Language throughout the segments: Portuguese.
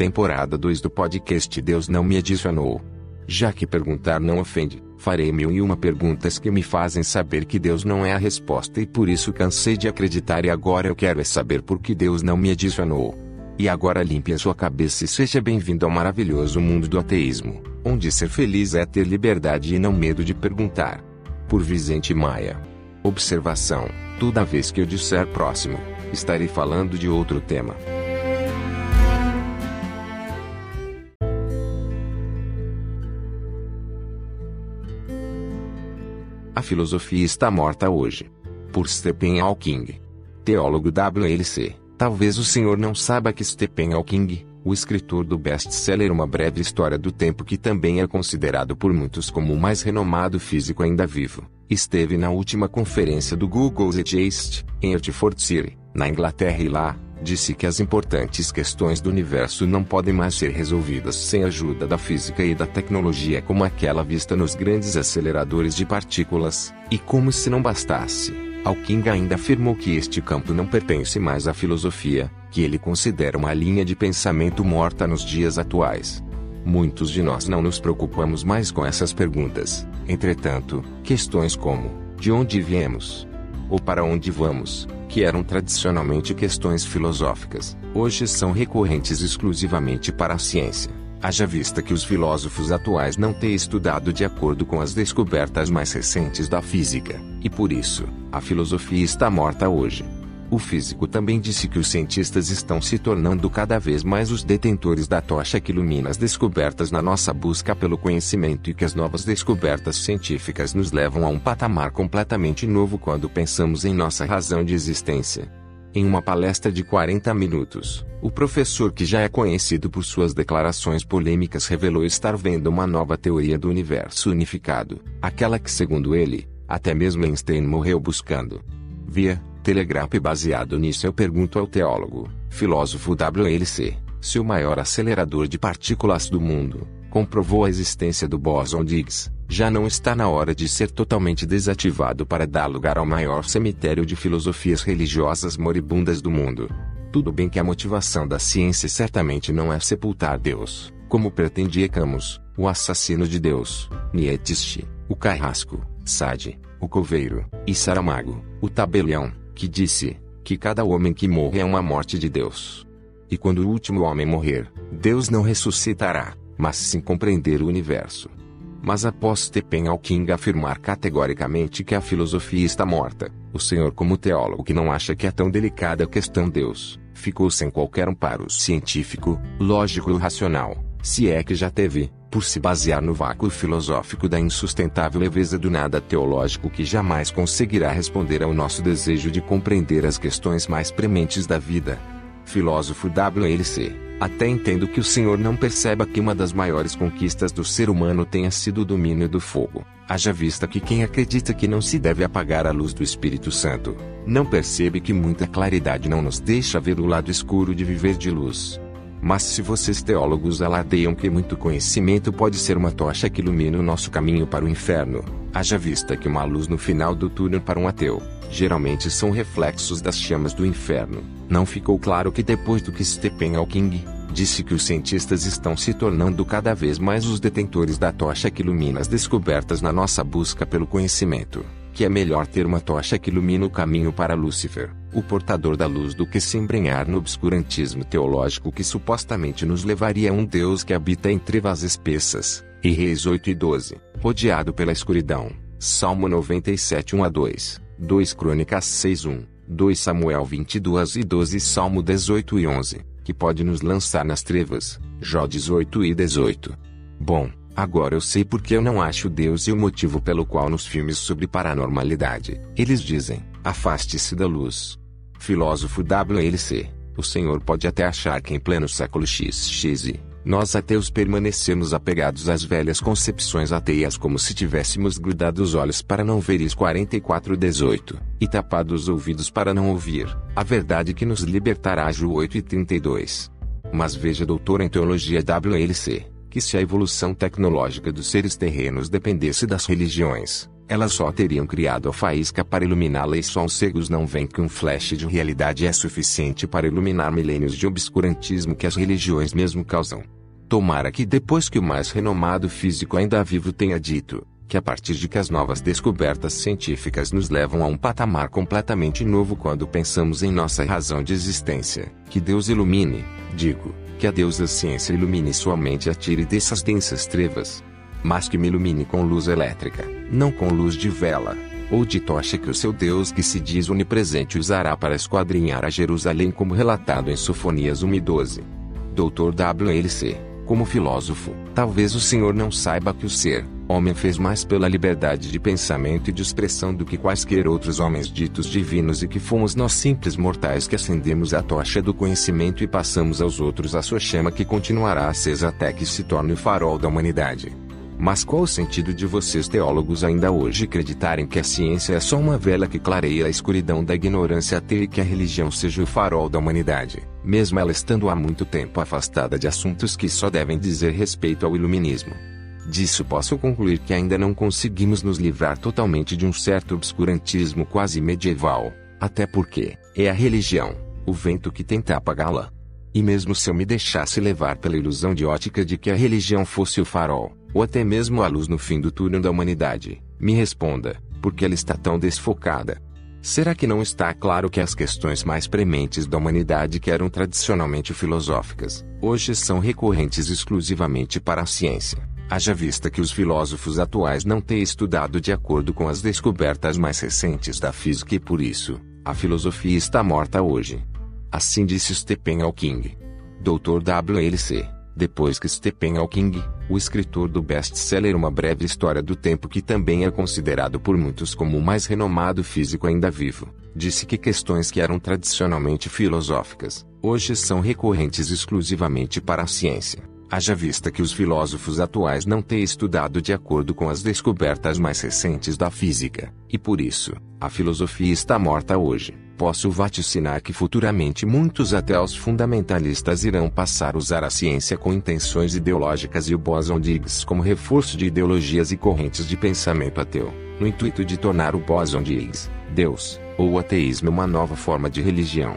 temporada 2 do podcast Deus não me adicionou. Já que perguntar não ofende, farei mil e uma perguntas que me fazem saber que Deus não é a resposta e por isso cansei de acreditar e agora eu quero é saber por que Deus não me adicionou. E agora limpe a sua cabeça e seja bem-vindo ao maravilhoso mundo do ateísmo, onde ser feliz é ter liberdade e não medo de perguntar. Por Vicente Maia. Observação: toda vez que eu disser próximo, estarei falando de outro tema. A filosofia está morta hoje. Por Stephen Hawking. Teólogo WLC. Talvez o senhor não saiba que Stephen Hawking, o escritor do best-seller Uma Breve História do Tempo que também é considerado por muitos como o mais renomado físico ainda vivo, esteve na última conferência do Google Zeitgeist, em Hertford City, na Inglaterra e lá, disse que as importantes questões do universo não podem mais ser resolvidas sem a ajuda da física e da tecnologia como aquela vista nos grandes aceleradores de partículas, e como se não bastasse, Hawking ainda afirmou que este campo não pertence mais à filosofia, que ele considera uma linha de pensamento morta nos dias atuais. Muitos de nós não nos preocupamos mais com essas perguntas. Entretanto, questões como: de onde viemos? Ou para onde vamos? Que eram tradicionalmente questões filosóficas, hoje são recorrentes exclusivamente para a ciência. Haja vista que os filósofos atuais não têm estudado de acordo com as descobertas mais recentes da física, e por isso, a filosofia está morta hoje. O físico também disse que os cientistas estão se tornando cada vez mais os detentores da tocha que ilumina as descobertas na nossa busca pelo conhecimento e que as novas descobertas científicas nos levam a um patamar completamente novo quando pensamos em nossa razão de existência. Em uma palestra de 40 minutos, o professor que já é conhecido por suas declarações polêmicas revelou estar vendo uma nova teoria do universo unificado, aquela que segundo ele, até mesmo Einstein morreu buscando. Via Telegraph baseado nisso eu pergunto ao teólogo, filósofo WLC, se o maior acelerador de partículas do mundo, comprovou a existência do bóson de Higgs, já não está na hora de ser totalmente desativado para dar lugar ao maior cemitério de filosofias religiosas moribundas do mundo. Tudo bem que a motivação da ciência certamente não é sepultar Deus, como pretendia Camus, o assassino de Deus, Nietzsche, o carrasco, Sade, o coveiro, e Saramago, o tabelião que disse que cada homem que morre é uma morte de Deus. E quando o último homem morrer, Deus não ressuscitará, mas sim compreender o universo. Mas após Stephen Hawking afirmar categoricamente que a filosofia está morta, o senhor como teólogo que não acha que é tão delicada a questão Deus, ficou sem qualquer amparo científico, lógico ou racional, se é que já teve, por se basear no vácuo filosófico da insustentável leveza do nada teológico que jamais conseguirá responder ao nosso desejo de compreender as questões mais prementes da vida. Filósofo WLC, até entendo que o senhor não perceba que uma das maiores conquistas do ser humano tenha sido o domínio do fogo, haja vista que quem acredita que não se deve apagar a luz do Espírito Santo, não percebe que muita claridade não nos deixa ver o lado escuro de viver de luz. Mas se vocês teólogos aladeiam que muito conhecimento pode ser uma tocha que ilumina o nosso caminho para o inferno, haja vista que uma luz no final do túnel para um ateu, geralmente são reflexos das chamas do inferno. Não ficou claro que depois do que Stephen Hawking disse que os cientistas estão se tornando cada vez mais os detentores da tocha que ilumina as descobertas na nossa busca pelo conhecimento que é melhor ter uma tocha que ilumina o caminho para Lúcifer, o portador da luz, do que se embrenhar no obscurantismo teológico que supostamente nos levaria a um Deus que habita em trevas espessas. E Reis 8 e 12, rodeado pela escuridão. Salmo 97 1 a 2, 2 Crônicas 6 1, 2 Samuel 22 e 12 Salmo 18 e 11, que pode nos lançar nas trevas. Jó 18 e 18. Bom, Agora eu sei porque eu não acho Deus e o motivo pelo qual nos filmes sobre paranormalidade, eles dizem, afaste-se da luz. Filósofo WLC, o senhor pode até achar que em pleno século XX, nós ateus permanecemos apegados às velhas concepções ateias como se tivéssemos grudado os olhos para não ver is 4418, e tapado os ouvidos para não ouvir, a verdade que nos libertará Ju 8 e 32. Mas veja doutor em teologia WLC, que se a evolução tecnológica dos seres terrenos dependesse das religiões, elas só teriam criado a faísca para iluminá-la e só os cegos não veem que um flash de realidade é suficiente para iluminar milênios de obscurantismo que as religiões mesmo causam. Tomara que depois que o mais renomado físico ainda vivo tenha dito, que a partir de que as novas descobertas científicas nos levam a um patamar completamente novo quando pensamos em nossa razão de existência, que Deus ilumine, digo, que a Deus da ciência ilumine sua mente e a tire dessas densas trevas, mas que me ilumine com luz elétrica, não com luz de vela, ou de tocha que o seu Deus que se diz onipresente usará para esquadrinhar a Jerusalém como relatado em Sofonias 1 e 12. Dr. W.L.C., como filósofo, talvez o senhor não saiba que o ser, homem fez mais pela liberdade de pensamento e de expressão do que quaisquer outros homens ditos divinos e que fomos nós simples mortais que acendemos a tocha do conhecimento e passamos aos outros a sua chama que continuará acesa até que se torne o farol da humanidade. Mas qual o sentido de vocês teólogos ainda hoje acreditarem que a ciência é só uma vela que clareia a escuridão da ignorância até e que a religião seja o farol da humanidade, mesmo ela estando há muito tempo afastada de assuntos que só devem dizer respeito ao iluminismo? Disso posso concluir que ainda não conseguimos nos livrar totalmente de um certo obscurantismo quase medieval, até porque é a religião, o vento que tenta apagá-la. E mesmo se eu me deixasse levar pela ilusão de ótica de que a religião fosse o farol, ou até mesmo a luz no fim do túnel da humanidade, me responda, por que ela está tão desfocada? Será que não está claro que as questões mais prementes da humanidade que eram tradicionalmente filosóficas, hoje são recorrentes exclusivamente para a ciência? Haja vista que os filósofos atuais não têm estudado de acordo com as descobertas mais recentes da física e por isso, a filosofia está morta hoje. Assim disse Stephen Hawking. Dr. W.L.C. Depois que Stephen Hawking, o escritor do best-seller Uma Breve História do Tempo que também é considerado por muitos como o mais renomado físico ainda vivo, disse que questões que eram tradicionalmente filosóficas, hoje são recorrentes exclusivamente para a ciência. Haja vista que os filósofos atuais não têm estudado de acordo com as descobertas mais recentes da física, e por isso, a filosofia está morta hoje posso vaticinar que futuramente muitos ateus fundamentalistas irão passar a usar a ciência com intenções ideológicas e o Boson de Higgs como reforço de ideologias e correntes de pensamento ateu, no intuito de tornar o Boson de Higgs, Deus, ou o ateísmo uma nova forma de religião.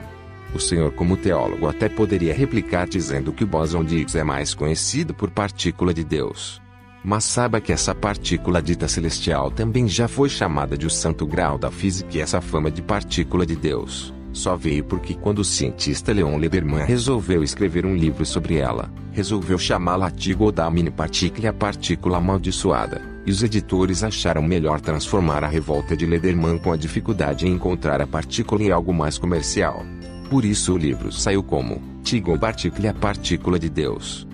O senhor como teólogo até poderia replicar dizendo que o Boson de Higgs é mais conhecido por partícula de Deus, mas saiba que essa partícula dita celestial também já foi chamada de o santo grau da física e essa fama de partícula de Deus só veio porque quando o cientista Leon Lederman resolveu escrever um livro sobre ela, resolveu chamá-la Tigo da mini partícula a partícula amaldiçoada, e os editores acharam melhor transformar a revolta de Lederman com a dificuldade em encontrar a partícula em algo mais comercial. Por isso o livro saiu como Tigo Partícula a partícula de Deus.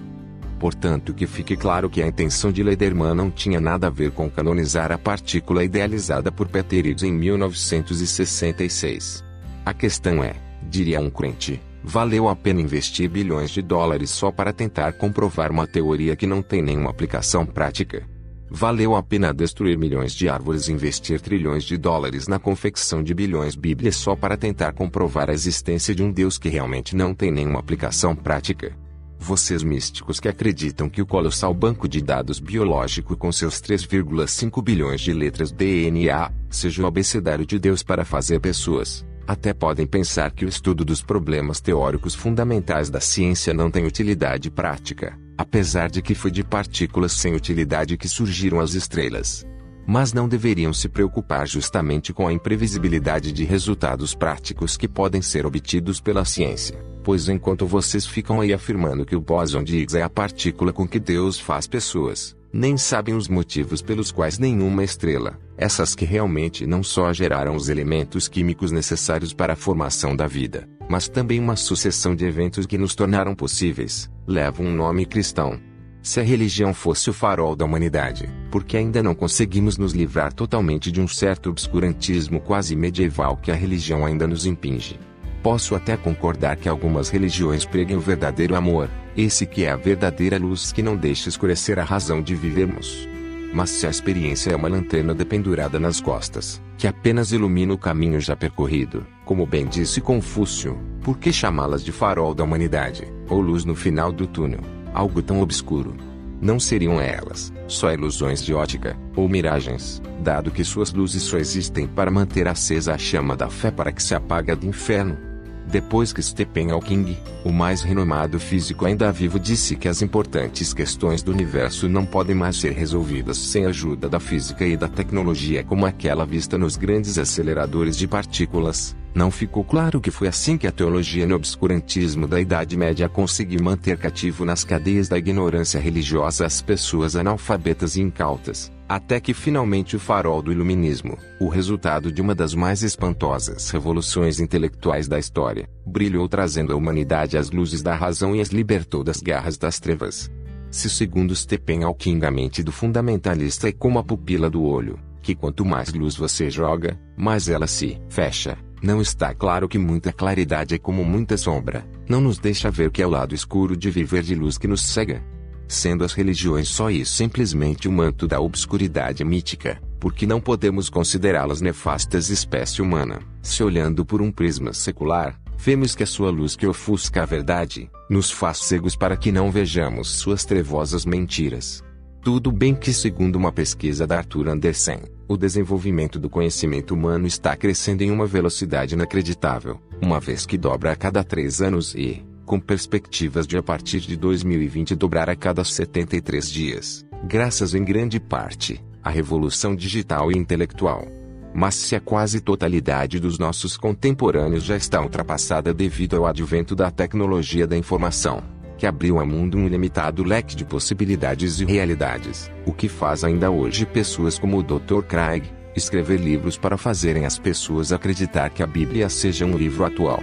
Portanto, que fique claro que a intenção de Lederman não tinha nada a ver com canonizar a partícula idealizada por Peter em 1966. A questão é, diria um crente, valeu a pena investir bilhões de dólares só para tentar comprovar uma teoria que não tem nenhuma aplicação prática? Valeu a pena destruir milhões de árvores e investir trilhões de dólares na confecção de bilhões Bíblias só para tentar comprovar a existência de um Deus que realmente não tem nenhuma aplicação prática? Vocês místicos que acreditam que o colossal banco de dados biológico com seus 3,5 bilhões de letras DNA seja o abecedário de Deus para fazer pessoas, até podem pensar que o estudo dos problemas teóricos fundamentais da ciência não tem utilidade prática, apesar de que foi de partículas sem utilidade que surgiram as estrelas. Mas não deveriam se preocupar justamente com a imprevisibilidade de resultados práticos que podem ser obtidos pela ciência pois enquanto vocês ficam aí afirmando que o bóson de Higgs é a partícula com que Deus faz pessoas, nem sabem os motivos pelos quais nenhuma estrela, essas que realmente não só geraram os elementos químicos necessários para a formação da vida, mas também uma sucessão de eventos que nos tornaram possíveis, levam um nome cristão. Se a religião fosse o farol da humanidade, porque ainda não conseguimos nos livrar totalmente de um certo obscurantismo quase medieval que a religião ainda nos impinge? Posso até concordar que algumas religiões preguem o verdadeiro amor, esse que é a verdadeira luz que não deixa escurecer a razão de vivermos. Mas se a experiência é uma lanterna dependurada nas costas, que apenas ilumina o caminho já percorrido, como bem disse Confúcio, por que chamá-las de farol da humanidade, ou luz no final do túnel, algo tão obscuro? Não seriam elas só ilusões de ótica, ou miragens, dado que suas luzes só existem para manter acesa a chama da fé para que se apague do inferno? Depois que Stephen Hawking, o mais renomado físico ainda vivo disse que as importantes questões do universo não podem mais ser resolvidas sem a ajuda da física e da tecnologia como aquela vista nos grandes aceleradores de partículas, não ficou claro que foi assim que a teologia no obscurantismo da Idade Média conseguiu manter cativo nas cadeias da ignorância religiosa as pessoas analfabetas e incautas. Até que finalmente o farol do iluminismo, o resultado de uma das mais espantosas revoluções intelectuais da história, brilhou trazendo a humanidade às luzes da razão e as libertou das garras das trevas. Se segundo Stephen Hawking a mente do fundamentalista é como a pupila do olho, que quanto mais luz você joga, mais ela se fecha. Não está claro que muita claridade é como muita sombra, não nos deixa ver que é o lado escuro de viver de luz que nos cega sendo as religiões só isso simplesmente o manto da obscuridade mítica, porque não podemos considerá-las nefastas espécie humana. Se olhando por um prisma secular, vemos que a sua luz que ofusca a verdade, nos faz cegos para que não vejamos suas trevosas mentiras. Tudo bem que, segundo uma pesquisa da Arthur Andersen, o desenvolvimento do conhecimento humano está crescendo em uma velocidade inacreditável, uma vez que dobra a cada três anos e, com perspectivas de a partir de 2020 dobrar a cada 73 dias, graças em grande parte à revolução digital e intelectual. Mas se a quase totalidade dos nossos contemporâneos já está ultrapassada devido ao advento da tecnologia da informação, que abriu ao mundo um ilimitado leque de possibilidades e realidades, o que faz ainda hoje pessoas como o Dr. Craig escrever livros para fazerem as pessoas acreditar que a Bíblia seja um livro atual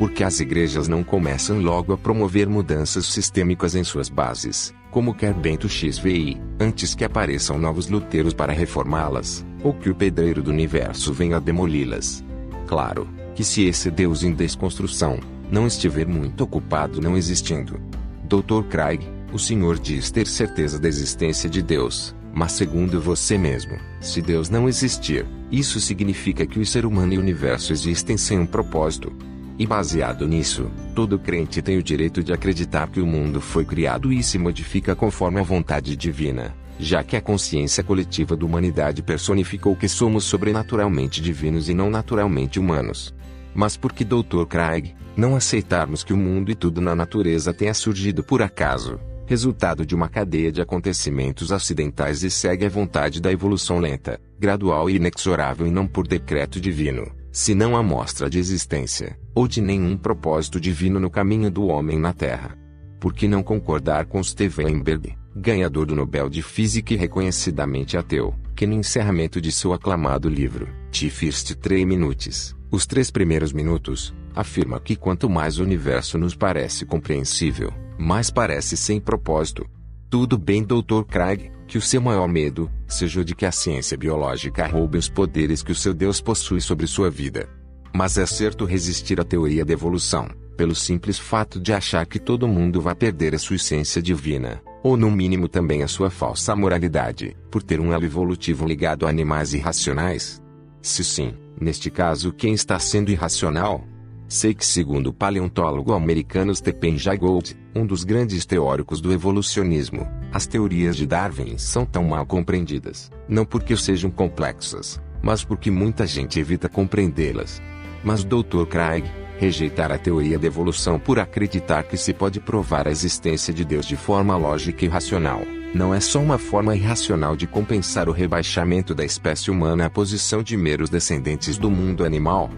porque as igrejas não começam logo a promover mudanças sistêmicas em suas bases, como quer Bento XVI, antes que apareçam novos luteiros para reformá-las, ou que o pedreiro do universo venha demoli-las. Claro, que se esse Deus em desconstrução não estiver muito ocupado não existindo. Dr. Craig, o senhor diz ter certeza da existência de Deus, mas segundo você mesmo, se Deus não existir, isso significa que o ser humano e o universo existem sem um propósito, e baseado nisso, todo crente tem o direito de acreditar que o mundo foi criado e se modifica conforme a vontade divina, já que a consciência coletiva da humanidade personificou que somos sobrenaturalmente divinos e não naturalmente humanos. Mas por que Dr. Craig, não aceitarmos que o mundo e tudo na natureza tenha surgido por acaso, resultado de uma cadeia de acontecimentos acidentais e segue a vontade da evolução lenta, gradual e inexorável e não por decreto divino? Se não a mostra de existência, ou de nenhum propósito divino no caminho do homem na Terra. Por que não concordar com Steven Weinberg, ganhador do Nobel de Física e reconhecidamente ateu, que no encerramento de seu aclamado livro, The First Three Minutes, os três primeiros minutos, afirma que quanto mais o universo nos parece compreensível, mais parece sem propósito. Tudo bem, Dr. Craig, que o seu maior medo seja o de que a ciência biológica roube os poderes que o seu Deus possui sobre sua vida. Mas é certo resistir à teoria da evolução, pelo simples fato de achar que todo mundo vai perder a sua essência divina, ou no mínimo também a sua falsa moralidade, por ter um elo evolutivo ligado a animais irracionais? Se sim, neste caso quem está sendo irracional? Sei que segundo o paleontólogo americano Stephen Jay Gould, um dos grandes teóricos do evolucionismo, as teorias de Darwin são tão mal compreendidas, não porque sejam complexas, mas porque muita gente evita compreendê-las. Mas Dr. Craig, rejeitar a teoria da evolução por acreditar que se pode provar a existência de Deus de forma lógica e racional, não é só uma forma irracional de compensar o rebaixamento da espécie humana à posição de meros descendentes do mundo animal,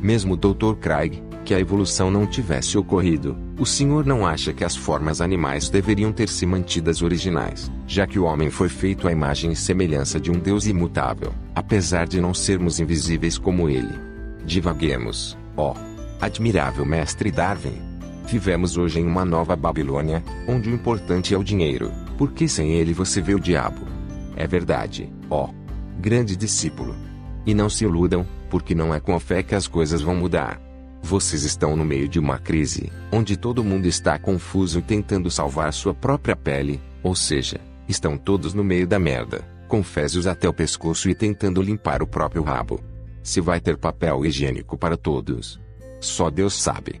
mesmo Dr. Craig, que a evolução não tivesse ocorrido, o senhor não acha que as formas animais deveriam ter se mantidas originais, já que o homem foi feito à imagem e semelhança de um Deus imutável, apesar de não sermos invisíveis como ele. Divaguemos, ó, admirável mestre Darwin. Vivemos hoje em uma nova Babilônia, onde o importante é o dinheiro, porque sem ele você vê o diabo. É verdade, ó, grande discípulo. E não se iludam, porque não é com a fé que as coisas vão mudar. Vocês estão no meio de uma crise, onde todo mundo está confuso e tentando salvar sua própria pele, ou seja, estão todos no meio da merda, com fezes até o pescoço e tentando limpar o próprio rabo. Se vai ter papel higiênico para todos. Só Deus sabe.